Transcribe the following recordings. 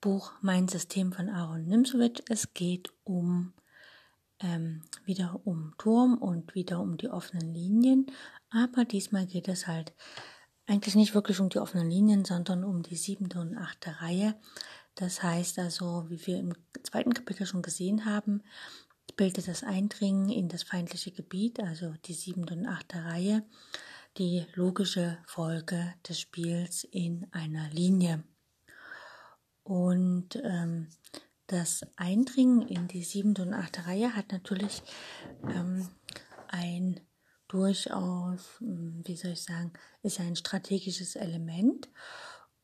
Buch Mein System von Aaron Nimzowitsch. Es geht um ähm, wieder um Turm und wieder um die offenen Linien, aber diesmal geht es halt eigentlich nicht wirklich um die offenen Linien, sondern um die siebte und achte Reihe. Das heißt also, wie wir im zweiten Kapitel schon gesehen haben, bildet das Eindringen in das feindliche Gebiet, also die siebte und achte Reihe, die logische Folge des Spiels in einer Linie. Und ähm, das Eindringen in die siebte und achte Reihe hat natürlich ähm, ein durchaus, hm, wie soll ich sagen, ist ein strategisches Element.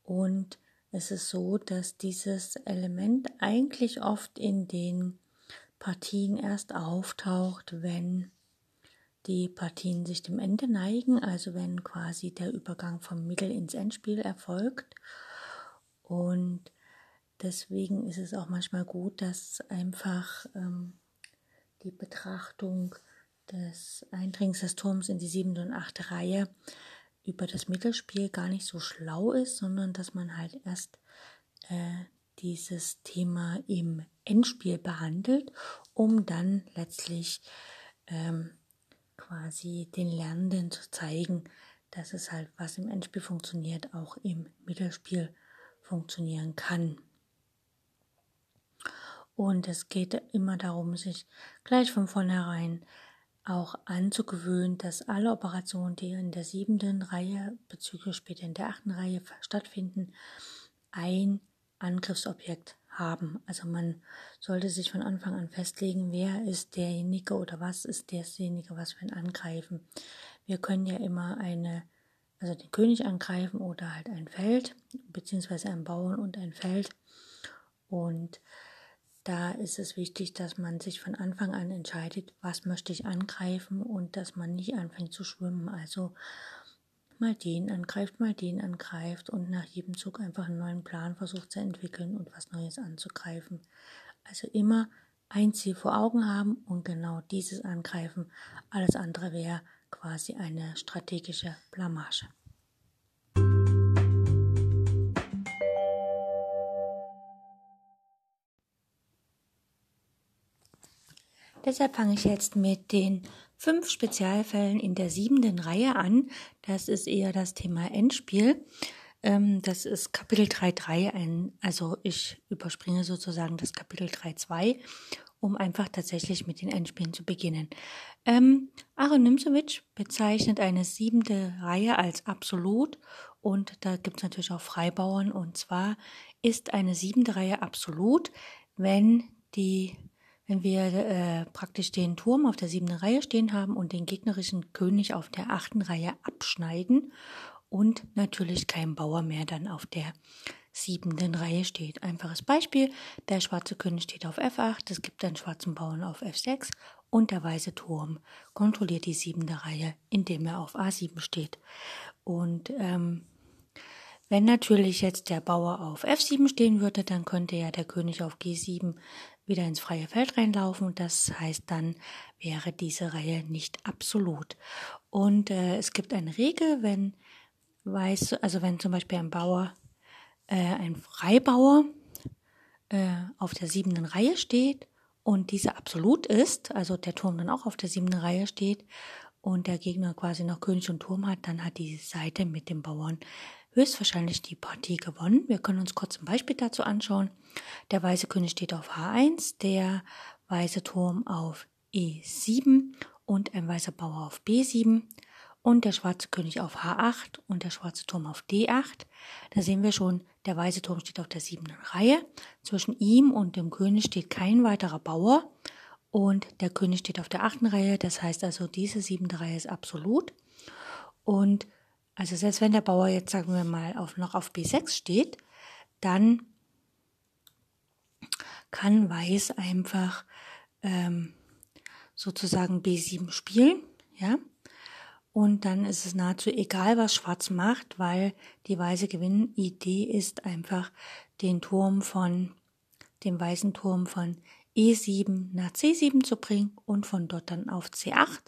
Und es ist so, dass dieses Element eigentlich oft in den Partien erst auftaucht, wenn die Partien sich dem Ende neigen, also wenn quasi der Übergang vom Mittel ins Endspiel erfolgt. Und Deswegen ist es auch manchmal gut, dass einfach ähm, die Betrachtung des Eindringens des Turms in die siebte und achte Reihe über das Mittelspiel gar nicht so schlau ist, sondern dass man halt erst äh, dieses Thema im Endspiel behandelt, um dann letztlich ähm, quasi den Lernenden zu zeigen, dass es halt, was im Endspiel funktioniert, auch im Mittelspiel funktionieren kann. Und es geht immer darum, sich gleich von vornherein auch anzugewöhnen, dass alle Operationen, die in der siebten Reihe bzw. später in der achten Reihe stattfinden, ein Angriffsobjekt haben. Also man sollte sich von Anfang an festlegen, wer ist derjenige oder was ist derjenige, was wir angreifen. Wir können ja immer eine, also den König angreifen oder halt ein Feld, beziehungsweise einen Bauern und ein Feld. Und da ist es wichtig, dass man sich von Anfang an entscheidet, was möchte ich angreifen und dass man nicht anfängt zu schwimmen. Also mal den angreift, mal den angreift und nach jedem Zug einfach einen neuen Plan versucht zu entwickeln und was Neues anzugreifen. Also immer ein Ziel vor Augen haben und genau dieses angreifen. Alles andere wäre quasi eine strategische Blamage. Deshalb fange ich jetzt mit den fünf Spezialfällen in der siebenten Reihe an. Das ist eher das Thema Endspiel. Ähm, das ist Kapitel 3.3, also ich überspringe sozusagen das Kapitel 3.2, um einfach tatsächlich mit den Endspielen zu beginnen. Ähm, Aaron Nimzowitsch bezeichnet eine siebente Reihe als absolut und da gibt es natürlich auch Freibauern und zwar ist eine siebente Reihe absolut, wenn die wenn wir äh, praktisch den Turm auf der siebten Reihe stehen haben und den gegnerischen König auf der achten Reihe abschneiden und natürlich kein Bauer mehr dann auf der siebten Reihe steht. Einfaches Beispiel, der schwarze König steht auf F8, es gibt einen schwarzen Bauern auf F6 und der weiße Turm kontrolliert die siebente Reihe, indem er auf A7 steht. Und ähm, wenn natürlich jetzt der Bauer auf F7 stehen würde, dann könnte ja der König auf G7 wieder ins freie Feld reinlaufen. Das heißt, dann wäre diese Reihe nicht absolut. Und äh, es gibt eine Regel, wenn weiß, also wenn zum Beispiel ein Bauer, äh, ein Freibauer äh, auf der siebten Reihe steht und diese absolut ist, also der Turm dann auch auf der siebten Reihe steht und der Gegner quasi noch König und Turm hat, dann hat die Seite mit dem Bauern höchstwahrscheinlich die Partie gewonnen. Wir können uns kurz ein Beispiel dazu anschauen. Der weiße König steht auf H1, der weiße Turm auf E7 und ein weißer Bauer auf B7 und der schwarze König auf H8 und der schwarze Turm auf D8. Da sehen wir schon, der weiße Turm steht auf der siebten Reihe. Zwischen ihm und dem König steht kein weiterer Bauer und der König steht auf der achten Reihe. Das heißt also, diese siebte Reihe ist absolut. Und also selbst wenn der Bauer jetzt, sagen wir mal, auf, noch auf B6 steht, dann kann Weiß einfach ähm, sozusagen B7 spielen, ja. Und dann ist es nahezu egal, was Schwarz macht, weil die weiße Gewinnidee ist einfach, den Turm von, dem weißen Turm von E7 nach C7 zu bringen und von dort dann auf C8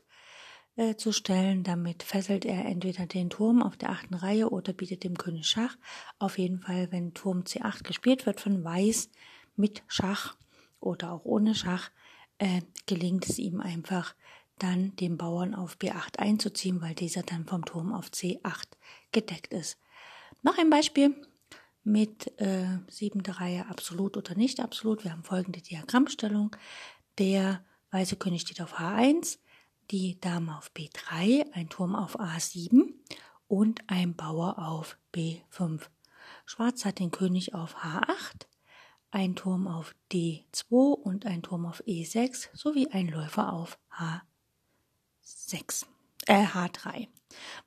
äh, zu stellen. Damit fesselt er entweder den Turm auf der achten Reihe oder bietet dem König Schach. Auf jeden Fall, wenn Turm C8 gespielt wird von Weiß mit Schach oder auch ohne Schach, äh, gelingt es ihm einfach, dann den Bauern auf B8 einzuziehen, weil dieser dann vom Turm auf C8 gedeckt ist. Noch ein Beispiel mit äh, siebente Reihe absolut oder nicht absolut. Wir haben folgende Diagrammstellung. Der weiße König steht auf H1, die Dame auf B3, ein Turm auf A7 und ein Bauer auf B5. Schwarz hat den König auf H8, ein Turm auf D2 und ein Turm auf E6 sowie ein Läufer auf H6, äh, H3.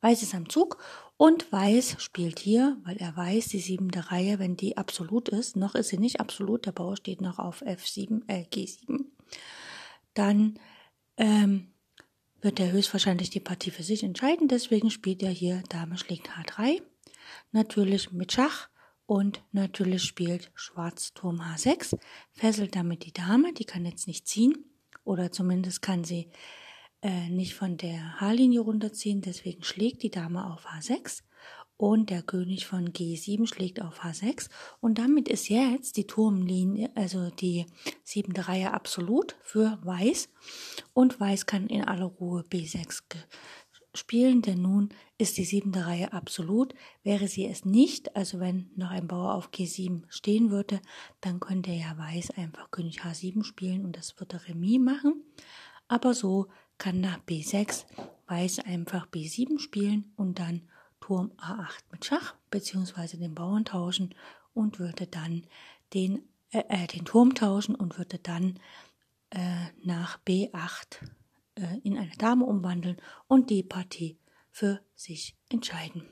Weiß ist am Zug und Weiß spielt hier, weil er weiß, die siebente Reihe, wenn die absolut ist, noch ist sie nicht absolut, der Bauer steht noch auf F7, äh, G7, dann ähm, wird er höchstwahrscheinlich die Partie für sich entscheiden. Deswegen spielt er hier Dame schlägt H3. Natürlich mit Schach und natürlich spielt Schwarz Turm H6, fesselt damit die Dame, die kann jetzt nicht ziehen oder zumindest kann sie äh, nicht von der H-Linie runterziehen, deswegen schlägt die Dame auf H6 und der König von G7 schlägt auf H6 und damit ist jetzt die Turmlinie, also die siebente Reihe absolut für Weiß und Weiß kann in aller Ruhe B6 spielen, denn nun ist die siebente Reihe absolut. Wäre sie es nicht, also wenn noch ein Bauer auf G7 stehen würde, dann könnte ja Weiß einfach König H7 spielen und das würde Remis machen. Aber so kann nach B6 Weiß einfach B7 spielen und dann Turm A8 mit Schach beziehungsweise den Bauern tauschen und würde dann den, äh, äh, den Turm tauschen und würde dann äh, nach B8 äh, in eine Dame umwandeln und die Partie für sich entscheiden.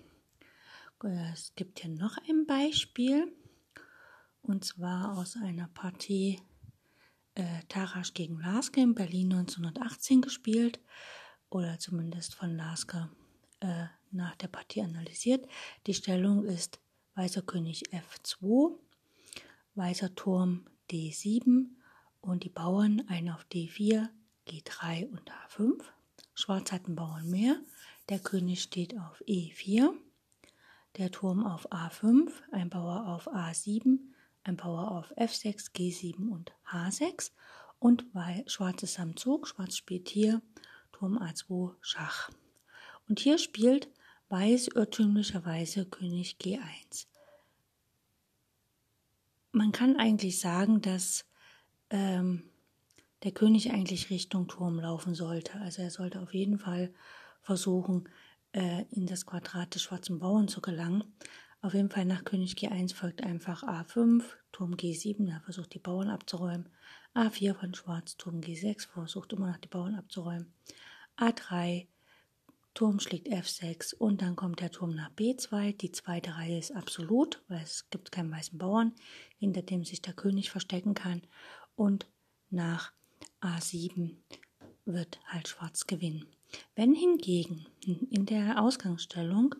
Es gibt hier noch ein Beispiel und zwar aus einer Partie äh, Tarasch gegen Lasker in Berlin 1918 gespielt oder zumindest von Lasker äh, nach der Partie analysiert. Die Stellung ist Weißer König F2, Weißer Turm D7 und die Bauern ein auf D4, G3 und H5. Schwarz hat einen Bauern mehr. Der König steht auf E4, der Turm auf A5, ein Bauer auf A7, ein Bauer auf F6, G7 und H6 und weil Schwarz ist am Zug. Schwarz spielt hier Turm A2 Schach. Und hier spielt Weiß irrtümlicherweise König G1. Man kann eigentlich sagen, dass ähm, der König eigentlich Richtung Turm laufen sollte. Also er sollte auf jeden Fall versuchen, äh, in das Quadrat des schwarzen Bauern zu gelangen. Auf jeden Fall nach König G1 folgt einfach A5, Turm G7, er versucht die Bauern abzuräumen. A4 von Schwarz, Turm G6, versucht immer noch die Bauern abzuräumen. A3, Turm schlägt F6 und dann kommt der Turm nach B2. Die zweite Reihe ist absolut, weil es gibt keinen weißen Bauern, hinter dem sich der König verstecken kann. Und nach A7 wird halt Schwarz gewinnen. Wenn hingegen in der Ausgangsstellung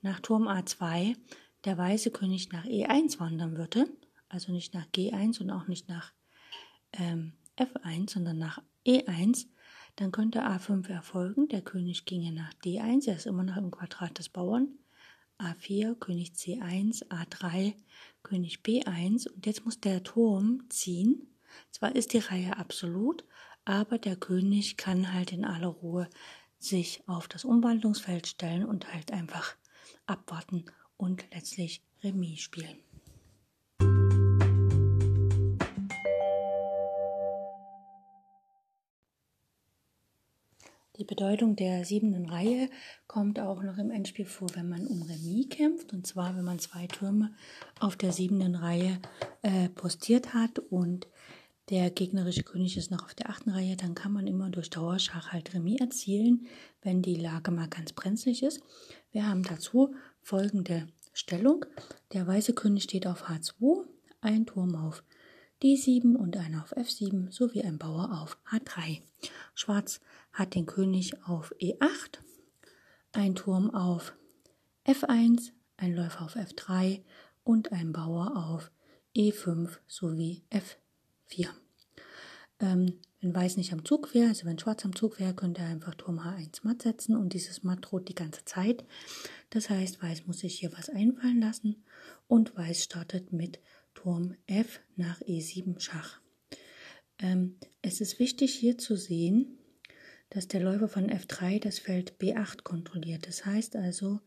nach Turm A2 der weiße König nach E1 wandern würde, also nicht nach G1 und auch nicht nach ähm, F1, sondern nach E1, dann könnte A5 erfolgen, der König ginge nach D1, er ist immer noch im Quadrat des Bauern. A4, König C1, A3, König B1 und jetzt muss der Turm ziehen. Zwar ist die Reihe absolut, aber der König kann halt in aller Ruhe sich auf das Umwandlungsfeld stellen und halt einfach abwarten und letztlich Remis spielen. Die Bedeutung der siebenten Reihe kommt auch noch im Endspiel vor, wenn man um Remis kämpft. Und zwar, wenn man zwei Türme auf der siebenten Reihe äh, postiert hat und der gegnerische König ist noch auf der achten Reihe, dann kann man immer durch Dauerschach halt Remis erzielen, wenn die Lage mal ganz brenzlig ist. Wir haben dazu folgende Stellung. Der weiße König steht auf H2, ein Turm auf D7 und einer auf F7 sowie ein Bauer auf H3. Schwarz hat den König auf E8, ein Turm auf F1, ein Läufer auf F3 und ein Bauer auf E5 sowie F4. Ähm, wenn Weiß nicht am Zug wäre, also wenn Schwarz am Zug wäre, könnte er einfach Turm H1 matt setzen und dieses Matt droht die ganze Zeit. Das heißt, Weiß muss sich hier was einfallen lassen und Weiß startet mit Turm F nach E7 Schach. Ähm, es ist wichtig hier zu sehen, dass der Läufer von F3 das Feld B8 kontrolliert. Das heißt also,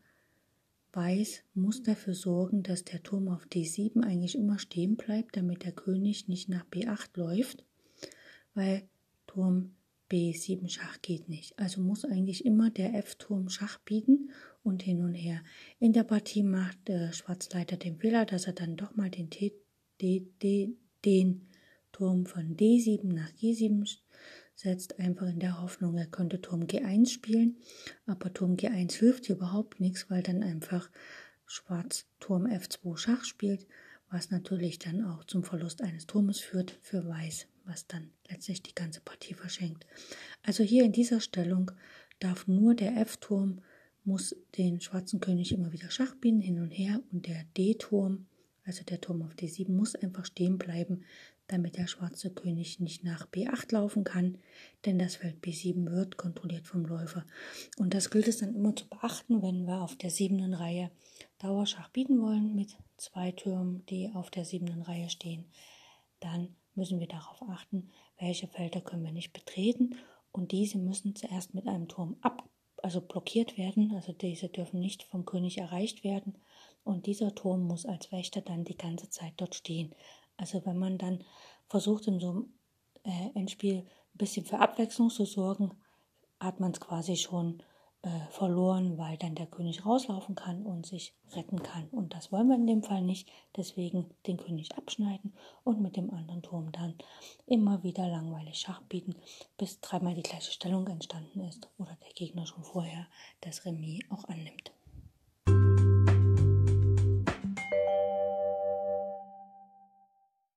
Weiß muss dafür sorgen, dass der Turm auf D7 eigentlich immer stehen bleibt, damit der König nicht nach B8 läuft, weil Turm B7 Schach geht nicht. Also muss eigentlich immer der F-Turm Schach bieten und hin und her. In der Partie macht der Schwarz leider den Fehler, dass er dann doch mal den, T, D, D, den Turm von D7 nach G7 setzt, einfach in der Hoffnung, er könnte Turm G1 spielen. Aber Turm G1 hilft hier überhaupt nichts, weil dann einfach Schwarz Turm F2 Schach spielt, was natürlich dann auch zum Verlust eines Turmes führt für Weiß, was dann letztlich die ganze Partie verschenkt. Also hier in dieser Stellung darf nur der F-Turm muss den schwarzen König immer wieder Schach bieten, hin und her, und der D-Turm, also der Turm auf D7, muss einfach stehen bleiben, damit der schwarze König nicht nach B8 laufen kann, denn das Feld B7 wird kontrolliert vom Läufer. Und das gilt es dann immer zu beachten, wenn wir auf der siebten Reihe Dauerschach bieten wollen mit zwei Türmen, die auf der siebten Reihe stehen. Dann müssen wir darauf achten, welche Felder können wir nicht betreten und diese müssen zuerst mit einem Turm ab, also blockiert werden, also diese dürfen nicht vom König erreicht werden und dieser Turm muss als Wächter dann die ganze Zeit dort stehen. Also wenn man dann versucht, in so einem äh, Endspiel ein bisschen für Abwechslung zu sorgen, hat man es quasi schon äh, verloren, weil dann der König rauslaufen kann und sich retten kann. Und das wollen wir in dem Fall nicht. Deswegen den König abschneiden und mit dem anderen Turm dann immer wieder langweilig Schach bieten, bis dreimal die gleiche Stellung entstanden ist oder der Gegner schon vorher das Remis auch annimmt.